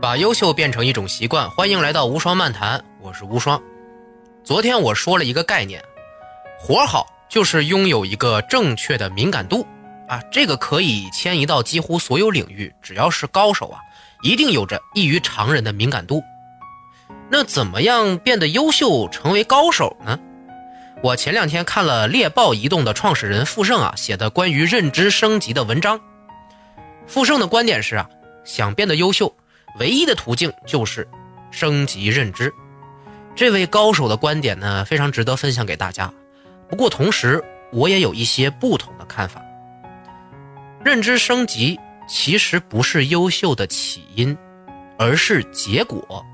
把优秀变成一种习惯，欢迎来到无双漫谈，我是无双。昨天我说了一个概念，活好就是拥有一个正确的敏感度啊，这个可以迁移到几乎所有领域，只要是高手啊，一定有着异于常人的敏感度。那怎么样变得优秀，成为高手呢？我前两天看了猎豹移动的创始人傅盛啊写的关于认知升级的文章。傅盛的观点是啊，想变得优秀。唯一的途径就是升级认知，这位高手的观点呢，非常值得分享给大家。不过同时，我也有一些不同的看法。认知升级其实不是优秀的起因，而是结果。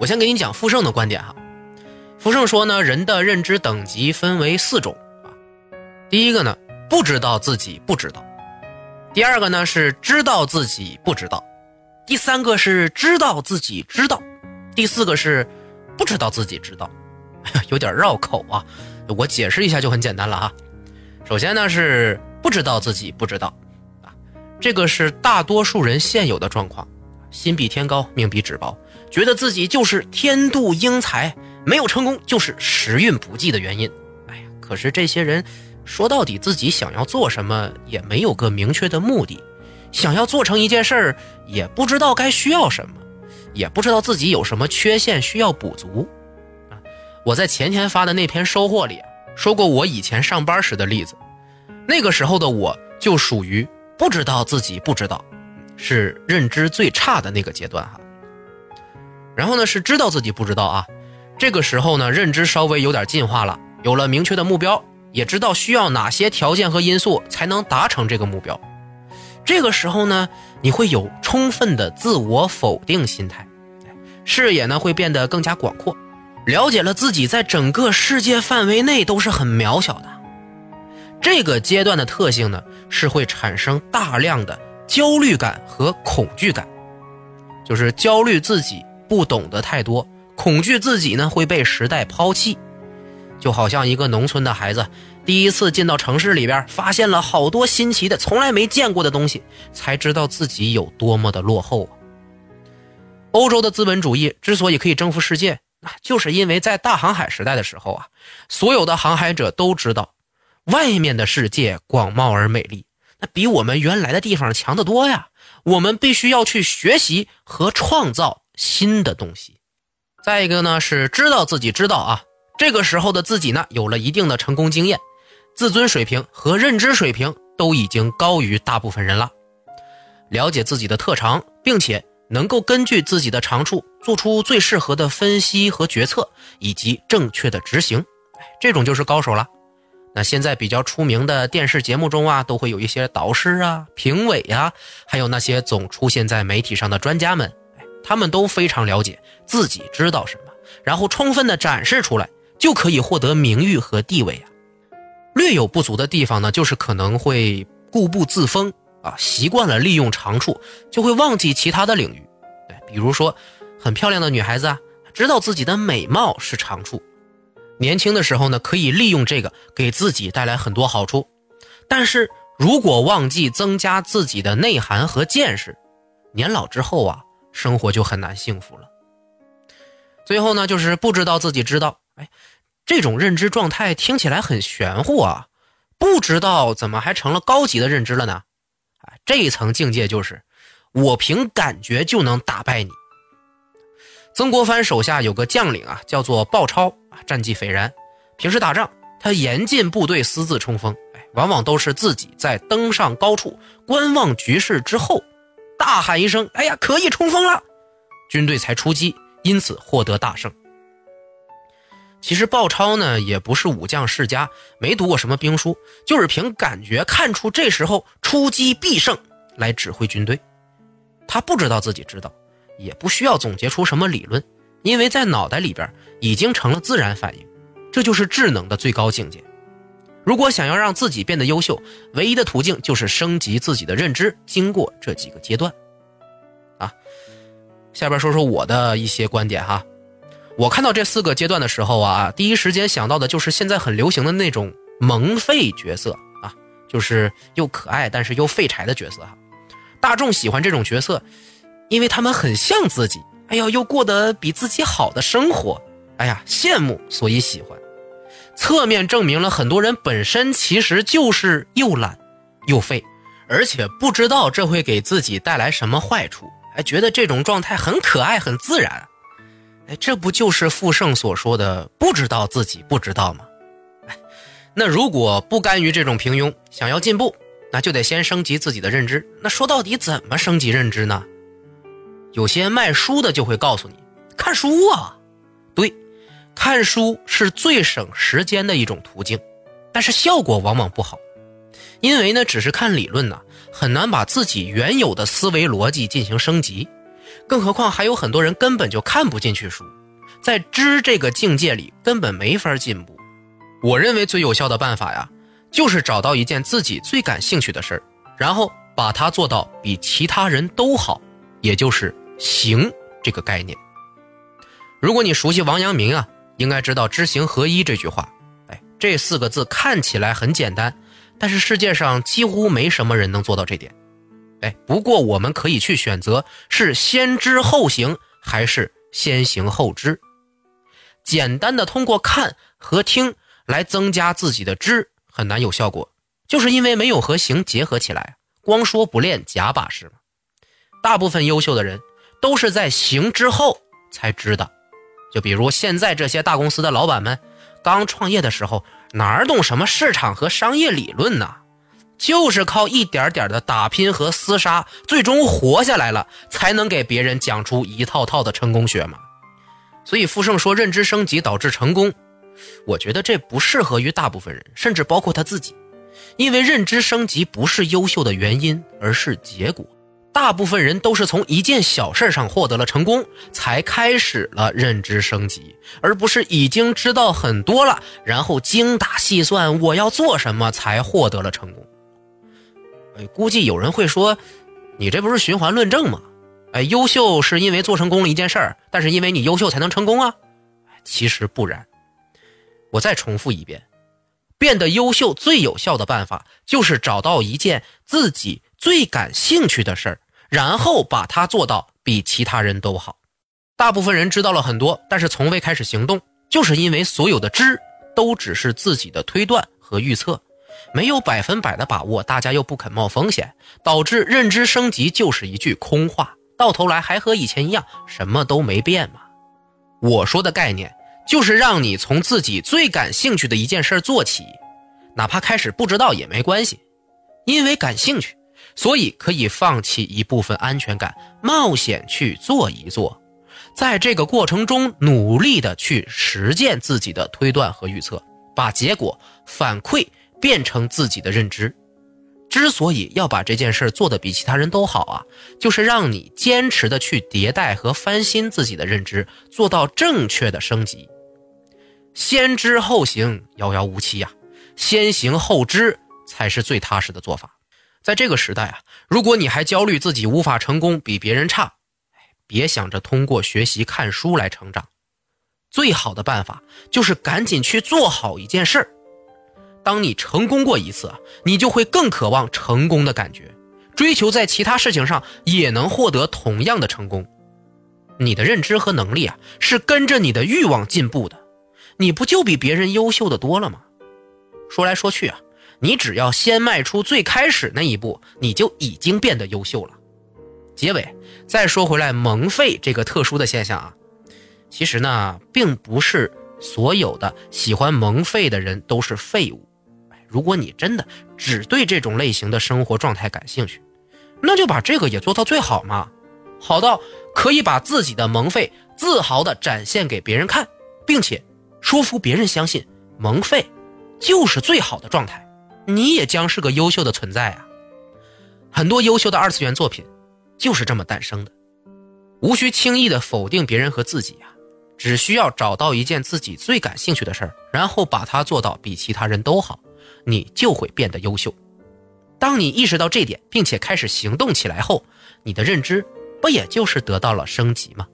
我先给你讲傅盛的观点哈。傅盛说呢，人的认知等级分为四种啊。第一个呢，不知道自己不知道；第二个呢，是知道自己不知道。第三个是知道自己知道，第四个是不知道自己知道，有点绕口啊。我解释一下就很简单了哈。首先呢是不知道自己不知道，啊，这个是大多数人现有的状况，心比天高，命比纸薄，觉得自己就是天妒英才，没有成功就是时运不济的原因。哎呀，可是这些人说到底自己想要做什么，也没有个明确的目的。想要做成一件事儿，也不知道该需要什么，也不知道自己有什么缺陷需要补足。啊，我在前天发的那篇收获里说过，我以前上班时的例子，那个时候的我就属于不知道自己不知道，是认知最差的那个阶段哈。然后呢，是知道自己不知道啊，这个时候呢，认知稍微有点进化了，有了明确的目标，也知道需要哪些条件和因素才能达成这个目标。这个时候呢，你会有充分的自我否定心态，视野呢会变得更加广阔，了解了自己在整个世界范围内都是很渺小的。这个阶段的特性呢，是会产生大量的焦虑感和恐惧感，就是焦虑自己不懂得太多，恐惧自己呢会被时代抛弃，就好像一个农村的孩子。第一次进到城市里边，发现了好多新奇的、从来没见过的东西，才知道自己有多么的落后啊！欧洲的资本主义之所以可以征服世界，那就是因为在大航海时代的时候啊，所有的航海者都知道，外面的世界广袤而美丽，那比我们原来的地方强得多呀！我们必须要去学习和创造新的东西。再一个呢，是知道自己知道啊，这个时候的自己呢，有了一定的成功经验。自尊水平和认知水平都已经高于大部分人了，了解自己的特长，并且能够根据自己的长处做出最适合的分析和决策，以及正确的执行，这种就是高手了。那现在比较出名的电视节目中啊，都会有一些导师啊、评委啊，还有那些总出现在媒体上的专家们，他们都非常了解自己知道什么，然后充分的展示出来，就可以获得名誉和地位啊。略有不足的地方呢，就是可能会固步自封啊，习惯了利用长处，就会忘记其他的领域。对，比如说很漂亮的女孩子啊，知道自己的美貌是长处，年轻的时候呢，可以利用这个给自己带来很多好处。但是如果忘记增加自己的内涵和见识，年老之后啊，生活就很难幸福了。最后呢，就是不知道自己知道，哎。这种认知状态听起来很玄乎啊，不知道怎么还成了高级的认知了呢？啊，这一层境界就是我凭感觉就能打败你。曾国藩手下有个将领啊，叫做鲍超啊，战绩斐然。平时打仗，他严禁部队私自冲锋，哎，往往都是自己在登上高处观望局势之后，大喊一声：“哎呀，可以冲锋了！”军队才出击，因此获得大胜。其实鲍超呢也不是武将世家，没读过什么兵书，就是凭感觉看出这时候出击必胜来指挥军队。他不知道自己知道，也不需要总结出什么理论，因为在脑袋里边已经成了自然反应。这就是智能的最高境界。如果想要让自己变得优秀，唯一的途径就是升级自己的认知，经过这几个阶段。啊，下边说说我的一些观点哈。我看到这四个阶段的时候啊，第一时间想到的就是现在很流行的那种萌废角色啊，就是又可爱但是又废柴的角色哈。大众喜欢这种角色，因为他们很像自己，哎呀，又过得比自己好的生活，哎呀，羡慕，所以喜欢。侧面证明了很多人本身其实就是又懒又废，而且不知道这会给自己带来什么坏处，还觉得这种状态很可爱、很自然。这不就是傅盛所说的不知道自己不知道吗？哎，那如果不甘于这种平庸，想要进步，那就得先升级自己的认知。那说到底，怎么升级认知呢？有些卖书的就会告诉你，看书啊，对，看书是最省时间的一种途径，但是效果往往不好，因为呢，只是看理论呢，很难把自己原有的思维逻辑进行升级。更何况还有很多人根本就看不进去书，在知这个境界里根本没法进步。我认为最有效的办法呀，就是找到一件自己最感兴趣的事儿，然后把它做到比其他人都好，也就是“行”这个概念。如果你熟悉王阳明啊，应该知道“知行合一”这句话。哎，这四个字看起来很简单，但是世界上几乎没什么人能做到这点。哎，不过我们可以去选择是先知后行，还是先行后知。简单的通过看和听来增加自己的知，很难有效果，就是因为没有和行结合起来。光说不练假把式嘛。大部分优秀的人都是在行之后才知道。就比如现在这些大公司的老板们，刚创业的时候哪懂什么市场和商业理论呢？就是靠一点点的打拼和厮杀，最终活下来了，才能给别人讲出一套套的成功学嘛。所以傅盛说认知升级导致成功，我觉得这不适合于大部分人，甚至包括他自己，因为认知升级不是优秀的原因，而是结果。大部分人都是从一件小事上获得了成功，才开始了认知升级，而不是已经知道很多了，然后精打细算我要做什么才获得了成功。哎，估计有人会说，你这不是循环论证吗？哎，优秀是因为做成功了一件事儿，但是因为你优秀才能成功啊？其实不然。我再重复一遍，变得优秀最有效的办法就是找到一件自己最感兴趣的事儿，然后把它做到比其他人都好。大部分人知道了很多，但是从未开始行动，就是因为所有的知都只是自己的推断和预测。没有百分百的把握，大家又不肯冒风险，导致认知升级就是一句空话，到头来还和以前一样，什么都没变嘛。我说的概念就是让你从自己最感兴趣的一件事做起，哪怕开始不知道也没关系，因为感兴趣，所以可以放弃一部分安全感，冒险去做一做，在这个过程中努力的去实践自己的推断和预测，把结果反馈。变成自己的认知，之所以要把这件事做得比其他人都好啊，就是让你坚持的去迭代和翻新自己的认知，做到正确的升级。先知后行遥遥无期呀，先行后知才是最踏实的做法。在这个时代啊，如果你还焦虑自己无法成功，比别人差，别想着通过学习看书来成长，最好的办法就是赶紧去做好一件事儿。当你成功过一次，你就会更渴望成功的感觉，追求在其他事情上也能获得同样的成功。你的认知和能力啊，是跟着你的欲望进步的，你不就比别人优秀的多了吗？说来说去啊，你只要先迈出最开始那一步，你就已经变得优秀了。结尾再说回来，萌废这个特殊的现象啊，其实呢，并不是所有的喜欢萌废的人都是废物。如果你真的只对这种类型的生活状态感兴趣，那就把这个也做到最好嘛，好到可以把自己的萌废自豪地展现给别人看，并且说服别人相信萌废就是最好的状态，你也将是个优秀的存在啊！很多优秀的二次元作品就是这么诞生的，无需轻易的否定别人和自己啊，只需要找到一件自己最感兴趣的事儿，然后把它做到比其他人都好。你就会变得优秀。当你意识到这点，并且开始行动起来后，你的认知不也就是得到了升级吗？